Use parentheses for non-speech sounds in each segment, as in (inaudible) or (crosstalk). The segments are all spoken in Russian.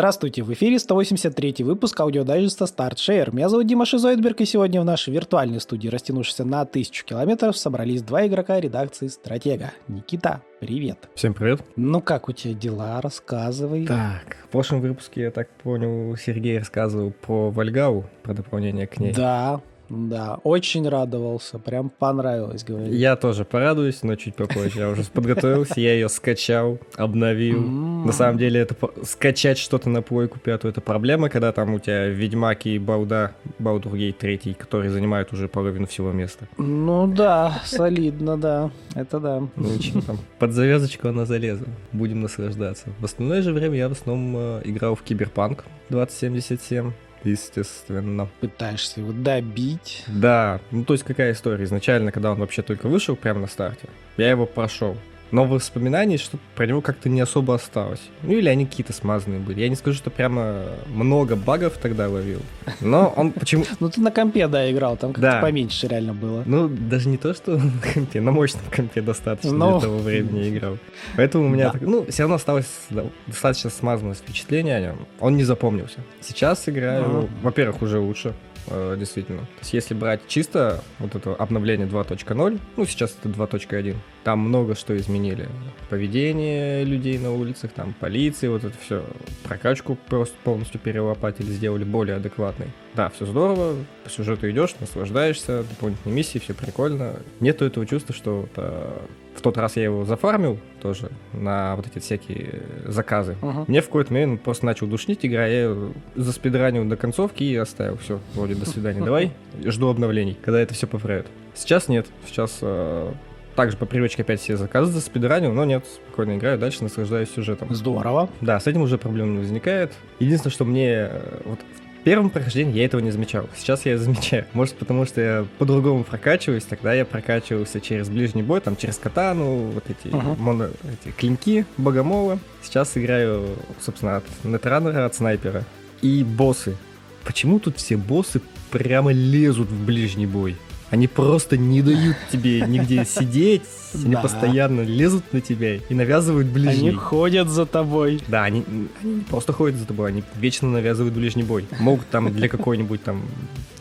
Здравствуйте, в эфире 183 выпуск аудиодайджеста Start Share. Меня зовут Дима Шизойдберг, и сегодня в нашей виртуальной студии, растянувшейся на тысячу километров, собрались два игрока редакции «Стратега». Никита, привет. Всем привет. Ну как у тебя дела? Рассказывай. Так, в прошлом выпуске, я так понял, Сергей рассказывал про Вальгаллу, про дополнение к ней. Да, да, очень радовался, прям понравилось, говорить. Я тоже порадуюсь, но чуть попозже. Я уже подготовился, я ее скачал, обновил. На самом деле, это скачать что-то на плойку пятую, это проблема, когда там у тебя Ведьмак и Бауда, Баудургей третий, которые занимают уже половину всего места. Ну да, солидно, да, это да. Ну ничего, там под завязочку она залезла, будем наслаждаться. В остальное же время я в основном э, играл в Киберпанк 2077, естественно. Пытаешься его добить. Да, ну то есть какая история? Изначально, когда он вообще только вышел прямо на старте, я его прошел но воспоминаний что про него как-то не особо осталось. Ну или они какие-то смазанные были. Я не скажу, что прямо много багов тогда ловил, но он почему... Ну ты на компе, да, играл, там как-то поменьше реально было. Ну даже не то, что (laughs) на компе, на мощном компе достаточно для того времени играл. Поэтому у меня, ну, все равно осталось достаточно смазанное впечатление о нем. Он не запомнился. Сейчас играю, во-первых, уже лучше. Э, действительно. То есть если брать чисто вот это обновление 2.0, ну сейчас это 2.1, там много что изменили. Поведение людей на улицах, там полиции, вот это все. Прокачку просто полностью перелопатили, сделали более адекватной. Да, все здорово, по сюжету идешь, наслаждаешься, дополнительные миссии, все прикольно. Нету этого чувства, что вот, а, в тот раз я его зафармил тоже на вот эти всякие заказы. Uh-huh. Мне в какой-то момент просто начал душнить игра, я заспидранил до концовки и оставил. Все, вроде до свидания, давай, (laughs) жду обновлений, когда это все поправят. Сейчас нет, сейчас э, также по привычке опять все заказы заспидранил, но нет, спокойно играю дальше, наслаждаюсь сюжетом. Здорово. Да, с этим уже проблем не возникает. Единственное, что мне э, вот в первом прохождении я этого не замечал. Сейчас я замечаю. (laughs) Может, потому что я по-другому прокачиваюсь. Тогда я прокачивался через ближний бой, там через катану, вот эти, uh-huh. моно, эти клинки, богомола. Сейчас играю, собственно, от нетранера, от снайпера. И боссы. Почему тут все боссы прямо лезут в ближний бой? Они просто не дают тебе нигде (laughs) сидеть, они постоянно лезут на тебя и навязывают ближний. Они ходят за тобой. Да, они, они не просто ходят за тобой, они вечно навязывают ближний бой. Могут там для какой-нибудь там,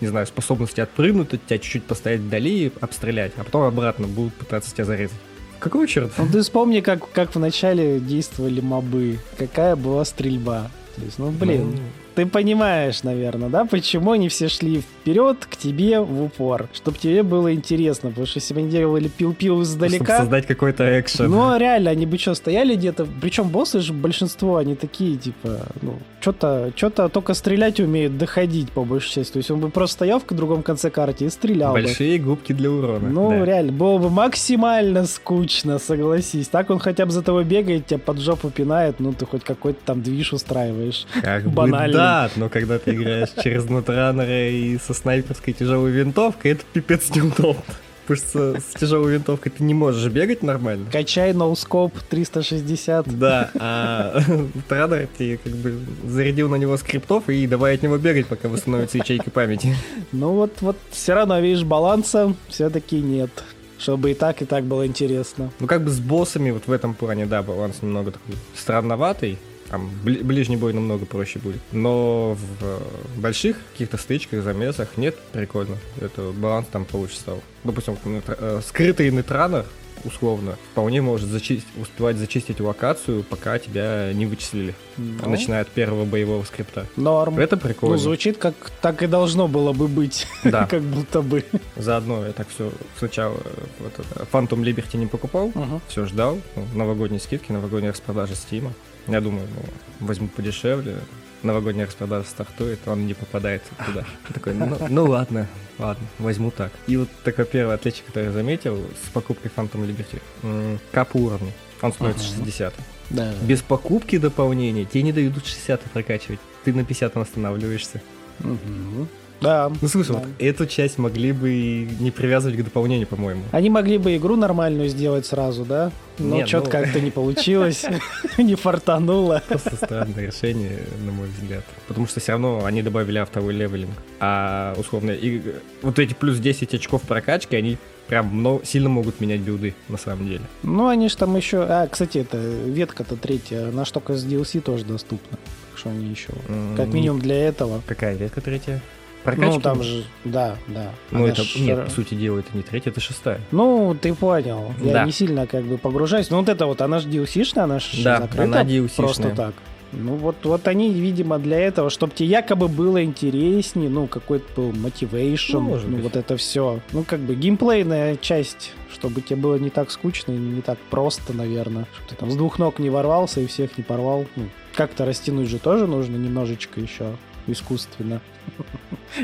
не знаю, способности отпрыгнуть от тебя, чуть-чуть постоять вдали и обстрелять, а потом обратно будут пытаться тебя зарезать. Какого черта? Ну ты вспомни, как, как вначале действовали мобы, какая была стрельба. То есть, ну блин. Ну, ты понимаешь, наверное, да, почему они все шли вперед к тебе в упор, чтобы тебе было интересно, потому что если бы они делали пил-пил издалека... Чтобы создать какой-то экшен. Ну, реально, они бы что, стояли где-то... Причем боссы же большинство, они такие, типа, ну, что-то что только стрелять умеют, доходить, по большей части. То есть он бы просто стоял в другом конце карты и стрелял Большие бы. губки для урона. Ну, да. реально, было бы максимально скучно, согласись. Так он хотя бы за тобой бегает, тебя под жопу пинает, ну, ты хоть какой-то там движ устраиваешь. Как Банально. бы да, да, но когда ты играешь через нутранера и со снайперской тяжелой винтовкой, это пипец неудобно. Потому что с тяжелой винтовкой ты не можешь бегать нормально. Качай ноускоп 360. Да, а Транер ты как бы зарядил на него скриптов и давай от него бегать, пока восстановится ячейка памяти. Ну вот, вот все равно, видишь, баланса все-таки нет чтобы и так, и так было интересно. Ну, как бы с боссами вот в этом плане, да, баланс немного такой странноватый, там бли- ближний бой намного проще будет. Но в больших каких-то стычках, замесах нет, прикольно. Это баланс там получше стал. Допустим, э, скрытый нетранер, условно, вполне может зачистить, успевать зачистить локацию, пока тебя не вычислили, ну. начиная от первого боевого скрипта. Норм. Это прикольно. Ну, звучит как так и должно было бы быть. Да. (laughs) как будто бы. Заодно я так все сначала э, вот Phantom Liberty не покупал, угу. все ждал. Новогодние скидки, новогодние распродажи Стима. Я думаю, ну, возьму подешевле, новогодняя распродажа стартует, он не попадает туда. (laughs) Такой, ну, ну ладно, ладно, возьму так. И вот такое первое отличие, которое я заметил с покупкой Phantom Liberty. Кап уровня. Он стоит uh 60. Да. Без покупки дополнений тебе не дают 60 прокачивать. Ты на 50 останавливаешься. Угу. Да. Ну слушай, да. вот эту часть могли бы не привязывать к дополнению, по-моему. Они могли бы игру нормальную сделать сразу, да? Но что-то ну... как-то не получилось, (laughs) (laughs) не фартануло. Просто странное решение, на мой взгляд. Потому что все равно они добавили автовый левелинг. А условно, и вот эти плюс 10 очков прокачки, они прям много, сильно могут менять билды, на самом деле. Ну, они же там еще... А, кстати, это ветка-то третья, она же только с DLC тоже доступна что они еще? Как минимум для этого. Какая ветка третья? Прокачки? Ну, там же, да, да. Ну, это, ш... нет, по сути дела, это не третья, это шестая. Ну, ты понял. Я да. не сильно как бы погружаюсь. Но вот это вот, она же DLC-шная, она же да, закрыта она DLC-шная. просто так. Ну вот, вот они, видимо, для этого, чтобы тебе якобы было интереснее, ну, какой-то был мотивейшн, ну, ну вот это все. Ну, как бы геймплейная часть, чтобы тебе было не так скучно и не так просто, наверное. Чтобы ты там с двух ног не ворвался и всех не порвал. Ну, как-то растянуть же тоже нужно немножечко еще искусственно.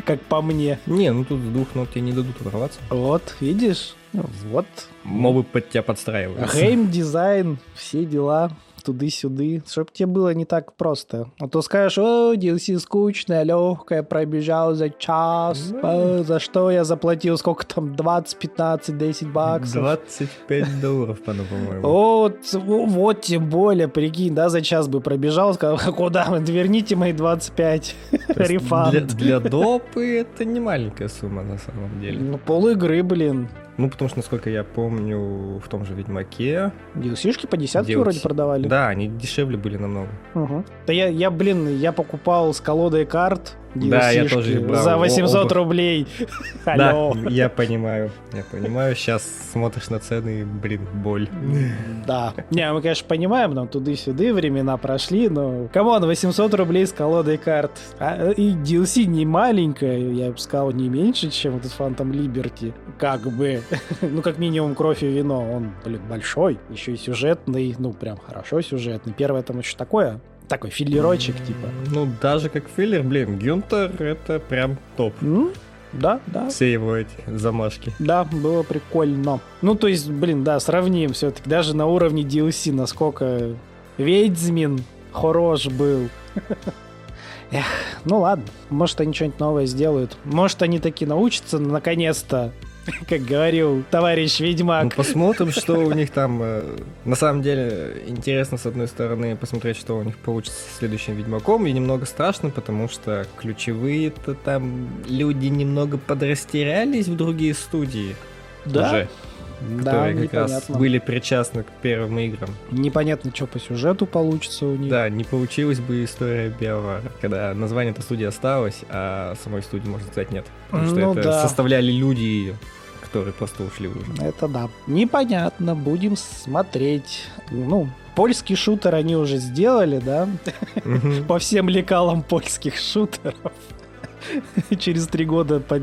Как по мне. Не, ну тут с двух ног тебе не дадут ворваться. Вот, видишь? Вот. Мобы под тебя подстраиваются. Гейм дизайн, все дела туды-сюды, чтобы тебе было не так просто. А то скажешь, о, DLC скучная, легкая, пробежал за час, mm. за что я заплатил, сколько там, 20, 15, 10 баксов? 25 долларов, по-моему. (laughs) Вот, вот, тем более, прикинь, да, за час бы пробежал, сказал, куда вы, верните мои 25, рефанд. Для, для допы это не маленькая сумма, на самом деле. Ну, пол игры, блин. Ну, потому что, насколько я помню, в том же Ведьмаке... DLC-шки по десятке DLC... вроде продавали. Да, они дешевле были намного. Угу. Да я, я, блин, я покупал с колодой карт да, я тоже брал. За 800 оба. рублей. Да, я понимаю, я понимаю. Сейчас смотришь на цены, блин, боль. Да. Не, мы, конечно, понимаем, но туды-сюды времена прошли, но... Come on, 800 рублей с колодой карт. А, и DLC не маленькая, я бы сказал, не меньше, чем этот Phantom Liberty. Как бы. (laughs) ну, как минимум, кровь и вино. Он, блин, большой. Еще и сюжетный. Ну, прям хорошо сюжетный. Первое там еще такое такой филлерочек, типа. Ну, даже как филлер, блин, Гюнтер это прям топ. Ну, да, да. Все его эти замашки. Да, было прикольно. Ну, то есть, блин, да, сравним все-таки. Даже на уровне DLC, насколько Ведьмин хорош был. (laughs) Эх, ну ладно, может они что-нибудь новое сделают. Может они таки научатся наконец-то (laughs) как говорил товарищ Ведьмак. Ну, посмотрим, что у них там. Э, на самом деле, интересно, с одной стороны, посмотреть, что у них получится с следующим Ведьмаком, и немного страшно, потому что ключевые-то там люди немного подрастерялись в другие студии. Да? Уже которые да, как непонятно. раз были причастны к первым играм. Непонятно, что по сюжету получится у них. Да, не получилась бы история Биовара, когда название этой студии осталось, а самой студии, можно сказать, нет. Потому что ну, это да. составляли люди которые просто ушли уже. Это да. Непонятно, будем смотреть. Ну, польский шутер они уже сделали, да? По всем лекалам польских шутеров. Через три года под,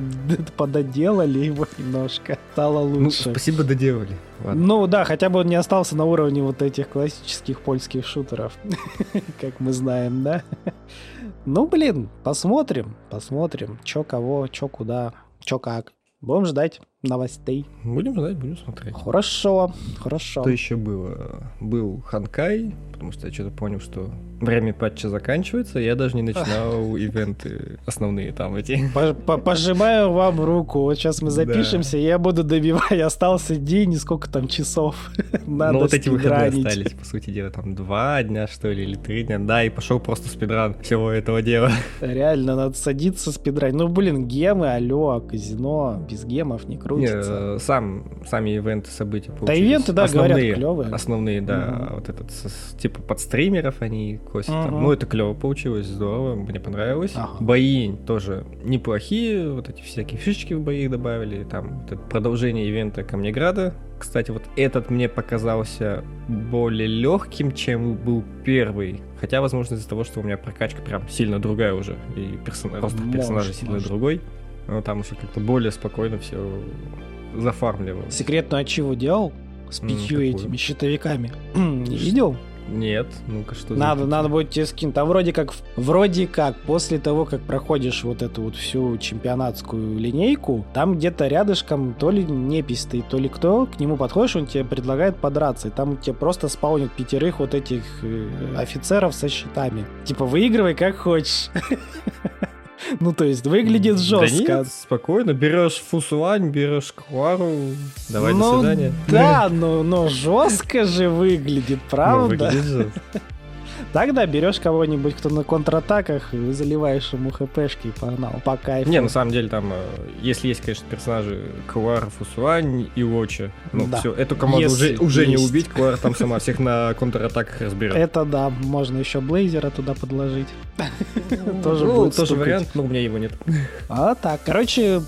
пододелали его немножко. Стало ну, лучше. Ну, спасибо, доделали. Ладно. Ну да, хотя бы он не остался на уровне вот этих классических польских шутеров. (laughs) как мы знаем, да? ну, блин, посмотрим, посмотрим. Чё кого, чё куда, чё как. Будем ждать новостей. Будем ждать, будем смотреть. Хорошо, хорошо. Что еще было? Был Ханкай, потому что я что-то понял, что время патча заканчивается, я даже не начинал (laughs) ивенты основные там эти. Пожимаю вам руку, вот сейчас мы запишемся, я буду добивать, (laughs) остался день, и сколько там часов (laughs) надо Ну вот эти выходные остались, по сути дела, там два дня, что ли, или три дня, да, и пошел просто спидран всего этого дела. Реально, надо садиться спидран. Ну, блин, гемы, алло, казино, без гемов не крутится. Не, сам, сами ивенты, события получились. Да, ивенты, да, говорят, клевые. Основные, да, вот этот, типа, под стримеров они косят. Ага. Ну, это клево получилось, здорово, мне понравилось. Ага. Бои тоже неплохие, вот эти всякие фишечки в бои добавили, там вот продолжение ивента Камнеграда. Кстати, вот этот мне показался более легким, чем был первый. Хотя, возможно, из-за того, что у меня прокачка прям сильно другая уже, и персон... рост персонажа сильно может. другой. Но там уже как-то более спокойно все зафармливал. Секретную ачиву делал? С пятью mm, этими щитовиками. (clears throat) Не видел? Нет, ну-ка что Надо, надо будет тебе скинуть. А вроде как, вроде как, после того, как проходишь вот эту вот всю чемпионатскую линейку, там где-то рядышком то ли непись стоит, то ли кто, к нему подходишь, он тебе предлагает подраться, и там тебе просто спаунят пятерых вот этих э, офицеров со щитами. Типа, выигрывай как хочешь. (laughs) Ну, то есть, выглядит жестко. Да нет, спокойно. Берешь фусуань, берешь квару. Давай, ну, до свидания. Да, но, но жестко же выглядит, правда? Ну, выглядит жестко. (laughs) Тогда берешь кого-нибудь, кто на контратаках, и заливаешь ему хпшки и погнал. По кайфу. Не, на самом деле там, э, если есть, конечно, персонажи Куар, Фусуань и Очи, ну да. все, эту команду если уже, уже не убить, Куар там сама всех на контратаках разберет. Это да, можно еще Блейзера туда подложить. (laughs) Тоже ну, тоже вариант, но у меня его нет. А так, короче,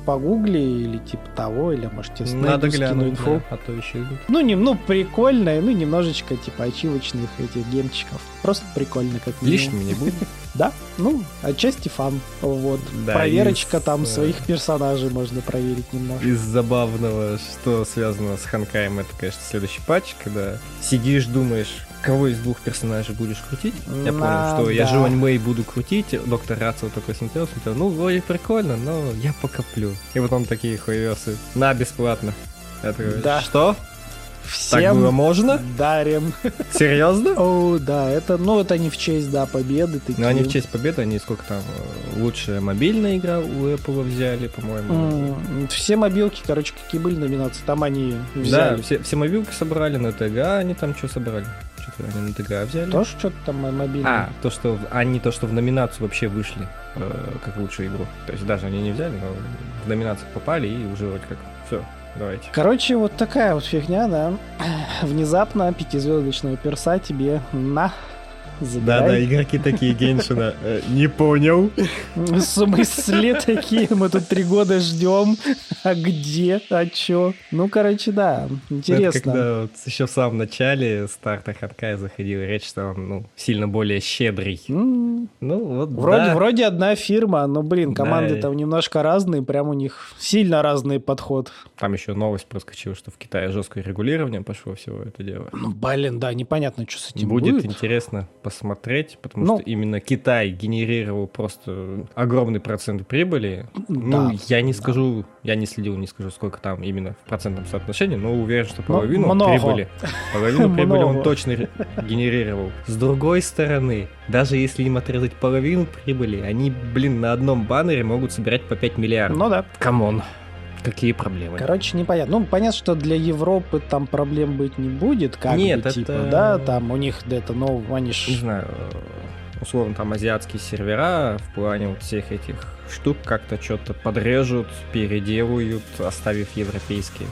погугли или типа того, или можете Надо глянуть, инфу. Да, а то еще. Ну, не, ну, прикольно, ну, немножечко типа ачивочных этих гемчиков. Просто прикольно, как Лишними не будет. (laughs) Да, ну, отчасти фан. Вот. Да, Проверочка из, там э... своих персонажей можно проверить немного. Из забавного, что связано с Ханкаем, это, конечно, следующий патч, когда сидишь, думаешь, кого из двух персонажей будешь крутить. Я понял, что да. я Жуань Мэй буду крутить, доктор Рацио такой смотрел, смотрел, ну, вроде прикольно, но я покоплю. И потом такие хуевесы. На, бесплатно. Я такой, да. что? Всем так было можно? Дарим. Серьезно? О, да, это, ну, это не в честь, да, победы. Такие. Ну, они в честь победы, они сколько там, э, лучшая мобильная игра у Apple взяли, по-моему. Mm, все мобилки, короче, какие были номинации, там они взяли. Да, все, все мобилки собрали, на ТГ они там что собрали? Они на ТГ взяли. Тоже что-то там мобильное. А, то, что они то, что в номинацию вообще вышли, э, как лучшую игру. То есть даже они не взяли, но в номинацию попали и уже вроде как все, Давайте. Короче, вот такая вот фигня, да. (clears throat) Внезапно пятизвездочного перса тебе на Забирай. Да-да, игроки такие Геншина. Э, не понял. В смысле такие? Мы тут три года ждем. А где? А чё? Ну, короче, да, интересно. Это когда вот еще в самом начале старта Ханкая заходила речь, что он ну, сильно более щедрый. Ну, вот вроде, да. вроде одна фирма, но, блин, команды да. там немножко разные, прям у них сильно разный подход. Там еще новость проскочила, что в Китае жесткое регулирование пошло всего это дело. Ну, блин, да, непонятно, что с этим будет. Будет интересно посмотреть, потому ну, что именно Китай генерировал просто огромный процент прибыли. Ну, да, ну, я не скажу, я не следил, не скажу, сколько там именно в процентном соотношении, но уверен, что половину Много. прибыли, половину (laughs) прибыли он точно генерировал. С другой стороны, даже если им отрезать половину прибыли, они, блин, на одном баннере могут собирать по 5 миллиардов. Ну да. Come on. Какие проблемы? Короче, непонятно. Ну, понятно, что для Европы там проблем быть не будет, как Нет, бы, это... типа, да, там у них это, ну, они ж... Не знаю, условно, там азиатские сервера в плане вот всех этих штук как-то что-то подрежут, переделают, оставив европейские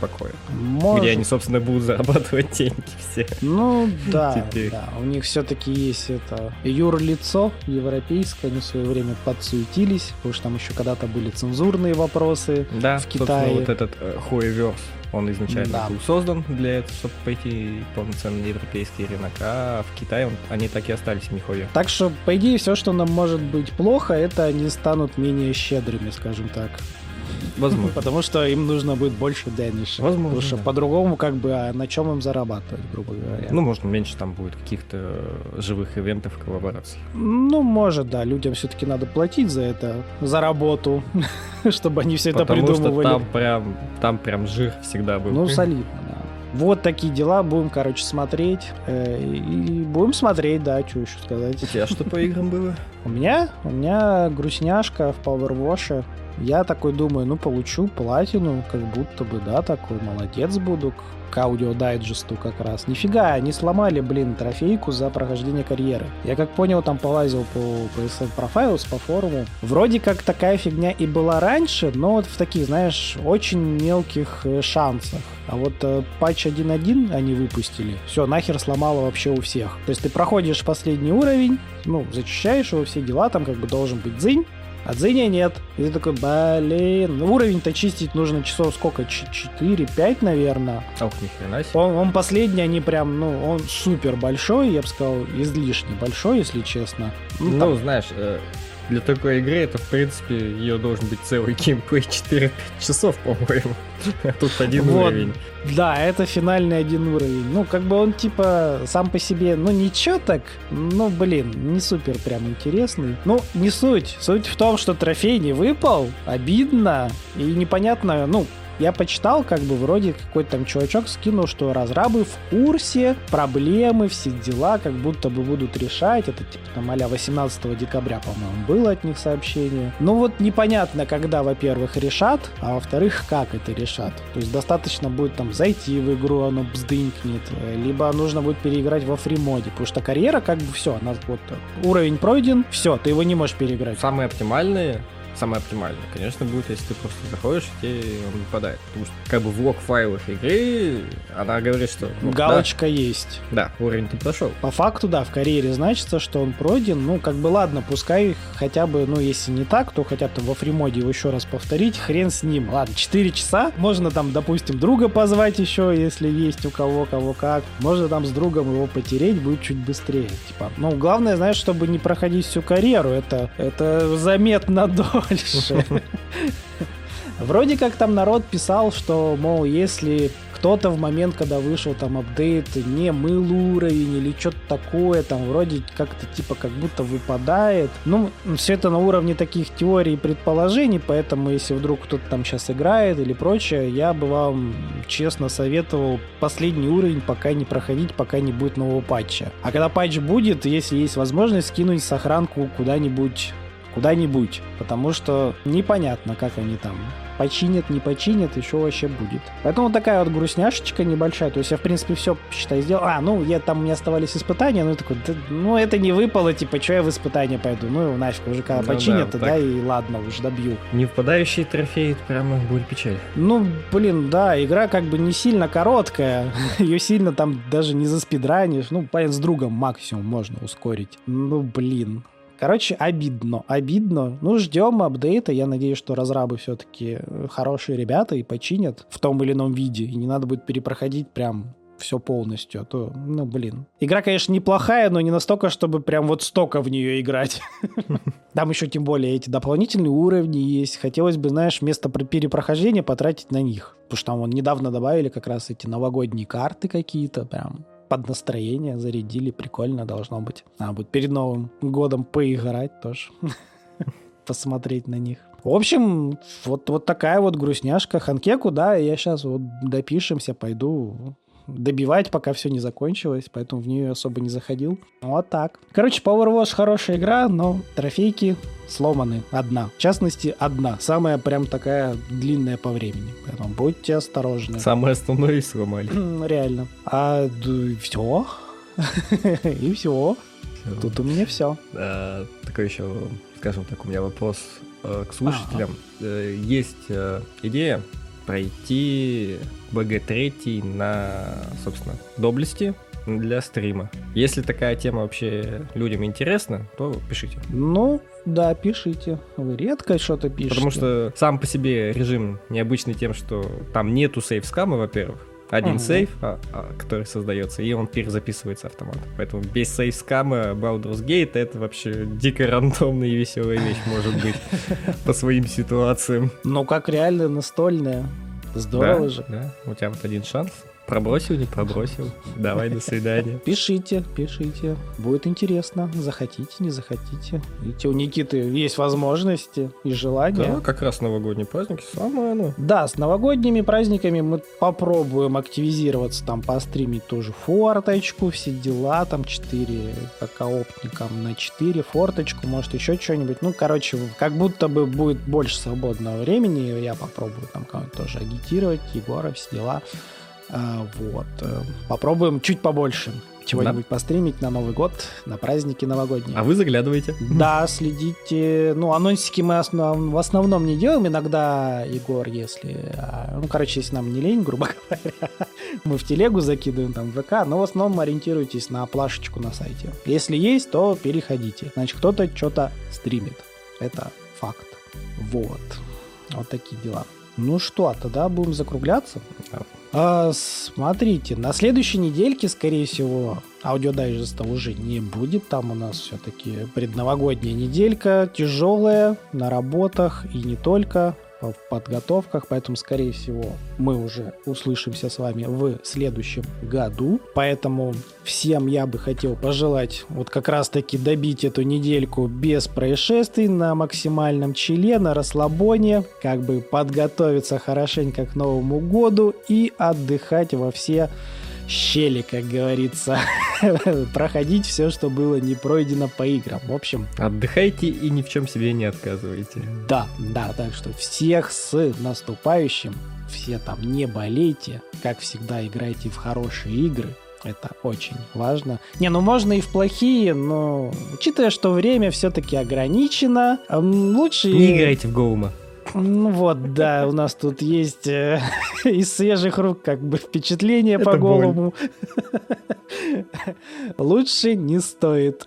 покое. Может... Где они, собственно, будут зарабатывать (laughs) деньги все. Ну да, да. У них все-таки есть это юрлицо европейское, они в свое время подсуетились, потому что там еще когда-то были цензурные вопросы да, в Китае. вот этот э, Хуеверс, он изначально да. был создан для этого, чтобы пойти полноценно на европейский рынок, а в Китае он, они так и остались нихуя. Так что, по идее, все, что нам может быть плохо, это они станут менее щедрыми, скажем так. Возможно. (laughs) Потому что им нужно будет больше дэниша. Возможно. Потому что да. по-другому, как бы, а на чем им зарабатывать, грубо говоря. Ну, может, меньше там будет каких-то живых ивентов, коллабораций. Ну, может, да. Людям все-таки надо платить за это, за работу, (laughs) чтобы они все это придумывали. Потому что там прям, там прям жир всегда был. Ну, солидно, да. Вот такие дела. Будем, короче, смотреть. Э, и будем смотреть, да, что еще сказать. У тебя что по играм было? У меня? У меня грустняшка в Power Wash. Я такой думаю, ну, получу платину, как будто бы, да, такой, молодец буду к аудиодайджесту как раз. Нифига, они сломали, блин, трофейку за прохождение карьеры. Я как понял, там полазил по PSN Profiles, по форуму. Вроде как такая фигня и была раньше, но вот в таких, знаешь, очень мелких э, шансах. А вот э, патч 1.1 они выпустили. Все, нахер сломало вообще у всех. То есть ты проходишь последний уровень, ну, зачищаешь его, все дела, там как бы должен быть дзынь, а Дзеня нет. И ты такой, блин, ну уровень-то чистить нужно часов сколько? 4-5, наверное. Ох, ни хрена себе. Он, он последний, они прям, ну, он супер большой, я бы сказал, излишне большой, если честно. Ну, ну знаешь, э, для такой игры это, в принципе, ее должен быть целый геймплей 4-5 часов, по-моему. (laughs) А тут один вот. уровень. Да, это финальный один уровень. Ну, как бы он, типа, сам по себе, ну, ничего так, ну, блин, не супер прям интересный. Ну, не суть. Суть в том, что трофей не выпал, обидно, и непонятно, ну, я почитал, как бы вроде какой-то там чувачок скинул, что разрабы в курсе, проблемы, все дела, как будто бы будут решать. Это типа там а 18 декабря, по-моему, было от них сообщение. Ну вот непонятно, когда, во-первых, решат, а во-вторых, как это решат. То есть достаточно будет там зайти в игру, оно бздынькнет, либо нужно будет переиграть во фримоде, потому что карьера как бы все, она вот уровень пройден, все, ты его не можешь переиграть. Самые оптимальные самое оптимальное, конечно, будет, если ты просто заходишь, и тебе он выпадает. Потому что как бы в лог файлах игры она говорит, что... Ну, Галочка да, есть. Да, уровень ты прошел. По факту, да, в карьере значится, что он пройден. Ну, как бы ладно, пускай хотя бы, ну, если не так, то хотя бы во фримоде его еще раз повторить, хрен с ним. Ладно, 4 часа, можно там, допустим, друга позвать еще, если есть у кого, кого как. Можно там с другом его потереть, будет чуть быстрее. Типа, ну, главное, знаешь, чтобы не проходить всю карьеру, это, это заметно дольше дальше. (laughs) Вроде как там народ писал, что, мол, если кто-то в момент, когда вышел там апдейт, не мыл уровень или что-то такое, там вроде как-то типа как будто выпадает. Ну, все это на уровне таких теорий и предположений, поэтому если вдруг кто-то там сейчас играет или прочее, я бы вам честно советовал последний уровень пока не проходить, пока не будет нового патча. А когда патч будет, если есть возможность, скинуть сохранку куда-нибудь куда-нибудь, потому что непонятно, как они там починят, не починят, еще вообще будет. Поэтому такая вот грустняшечка небольшая. То есть я, в принципе, все, считай, сделал. А, ну, я там, у меня оставались испытания, ну, такой, да, ну, это не выпало, типа, что я в испытания пойду? Ну, нафиг, уже когда ну, починят, да, да, и ладно, уже добью. Не впадающий трофей, прямо будет печаль. Ну, блин, да, игра как бы не сильно короткая, (laughs) ее сильно там даже не заспидранишь. Ну, понятно, с другом максимум можно ускорить. Ну, блин. Короче, обидно. Обидно. Ну, ждем апдейта. Я надеюсь, что разрабы все-таки э, хорошие ребята и починят в том или ином виде. И не надо будет перепроходить прям все полностью, а то, ну, блин. Игра, конечно, неплохая, но не настолько, чтобы прям вот столько в нее играть. (laughs) Там еще тем более эти дополнительные уровни есть. Хотелось бы, знаешь, вместо перепрохождения потратить на них. Потому что там вон недавно добавили как раз эти новогодние карты какие-то, прям под настроение зарядили, прикольно должно быть. А будет перед Новым годом поиграть тоже, (laughs) посмотреть на них. В общем, вот, вот такая вот грустняшка. Ханкеку, да, я сейчас вот допишемся, пойду добивать, пока все не закончилось, поэтому в нее особо не заходил. Вот так. Короче, Power Wash хорошая игра, но трофейки сломаны. Одна. В частности, одна. Самая прям такая длинная по времени. Поэтому будьте осторожны. Самое основное и сломали. Реально. А все. (laughs) И все. Тут у меня все. Такой еще, скажем так, у меня вопрос э, к слушателям. Э, есть э, идея пройти БГ-3 на, собственно, доблести для стрима. Если такая тема вообще людям интересна, то пишите. Ну, да, пишите. Вы редко что-то пишете. Потому что сам по себе режим необычный тем, что там нету сейф-скама, во-первых. Один ага. сейф, а, а, который создается, и он перезаписывается автоматом. Поэтому без сейф-скама Baldur's Gate это вообще дико рандомная и веселая вещь может быть (laughs) по своим ситуациям. Ну, как реально настольная. Здорово да, же. Да, у тебя вот один шанс. Пробросил, не пробросил. Давай, до свидания. (laughs) Пишите, пишите. Будет интересно. Захотите, не захотите. Видите, у Никиты есть возможности и желания. Да, как раз новогодние праздники, самое оно. Да, с новогодними праздниками мы попробуем активизироваться, там, постримить тоже форточку, все дела, там, 4 по коопникам на 4, форточку, может, еще что-нибудь. Ну, короче, как будто бы будет больше свободного времени, я попробую там кого-то тоже агитировать, Егора, все дела. А, вот. Э, попробуем чуть побольше чего-нибудь да. постримить на Новый год, на праздники новогодние. А вы заглядываете? Да, следите. Ну, анонсики мы основ... в основном не делаем. Иногда, Егор, если... А, ну, короче, если нам не лень, (laughs) грубо говоря, мы в телегу закидываем, там, в ВК, но в основном ориентируйтесь на плашечку на сайте. Если есть, то переходите. Значит, кто-то что-то стримит. Это факт. Вот. Вот такие дела. Ну что, а тогда будем закругляться? А, смотрите, на следующей недельке, скорее всего, аудиодайджеста уже не будет. Там у нас все-таки предновогодняя неделька, тяжелая, на работах и не только. В подготовках, поэтому, скорее всего, мы уже услышимся с вами в следующем году. Поэтому всем я бы хотел пожелать вот как раз-таки добить эту недельку без происшествий на максимальном чилле, на расслабоне, как бы подготовиться хорошенько к Новому году и отдыхать во все щели, как говорится. (laughs) Проходить все, что было не пройдено по играм. В общем... Отдыхайте и ни в чем себе не отказывайте. Да, да, так что всех с наступающим. Все там не болейте. Как всегда, играйте в хорошие игры. Это очень важно. Не, ну можно и в плохие, но учитывая, что время все-таки ограничено, лучше... Не играйте в Гоума. Ну вот, да, у нас тут есть э, (laughs) из свежих рук как бы впечатление Это по голову. Лучше не стоит.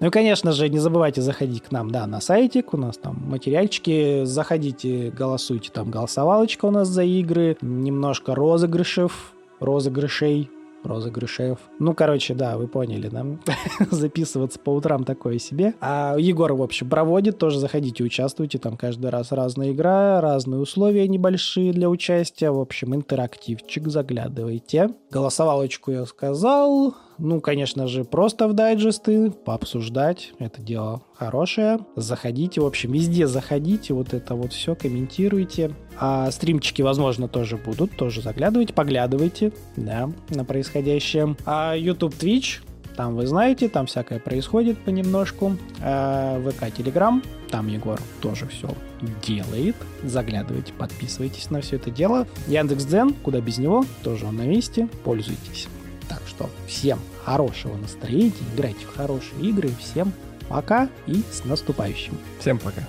ну, конечно же, не забывайте заходить к нам, да, на сайтик, у нас там материальчики, заходите, голосуйте, там голосовалочка у нас за игры, немножко розыгрышев, розыгрышей, розыгрышев. Ну, короче, да, вы поняли, да? (laughs) Записываться по утрам такое себе. А Егор, в общем, проводит, тоже заходите, участвуйте, там каждый раз разная игра, разные условия небольшие для участия. В общем, интерактивчик, заглядывайте. Голосовалочку я сказал. Ну, конечно же, просто в дайджесты, пообсуждать. Это дело хорошее. Заходите, в общем, везде заходите, вот это вот все комментируйте. А стримчики, возможно, тоже будут, тоже заглядывайте, поглядывайте, да, на происходящее. А YouTube, Twitch, там вы знаете, там всякое происходит понемножку. А ВК, Телеграм, там Егор тоже все делает. Заглядывайте, подписывайтесь на все это дело. Яндекс.Дзен, куда без него, тоже он на месте, пользуйтесь. Так что всем хорошего настроения, играйте в хорошие игры, всем пока и с наступающим. Всем пока.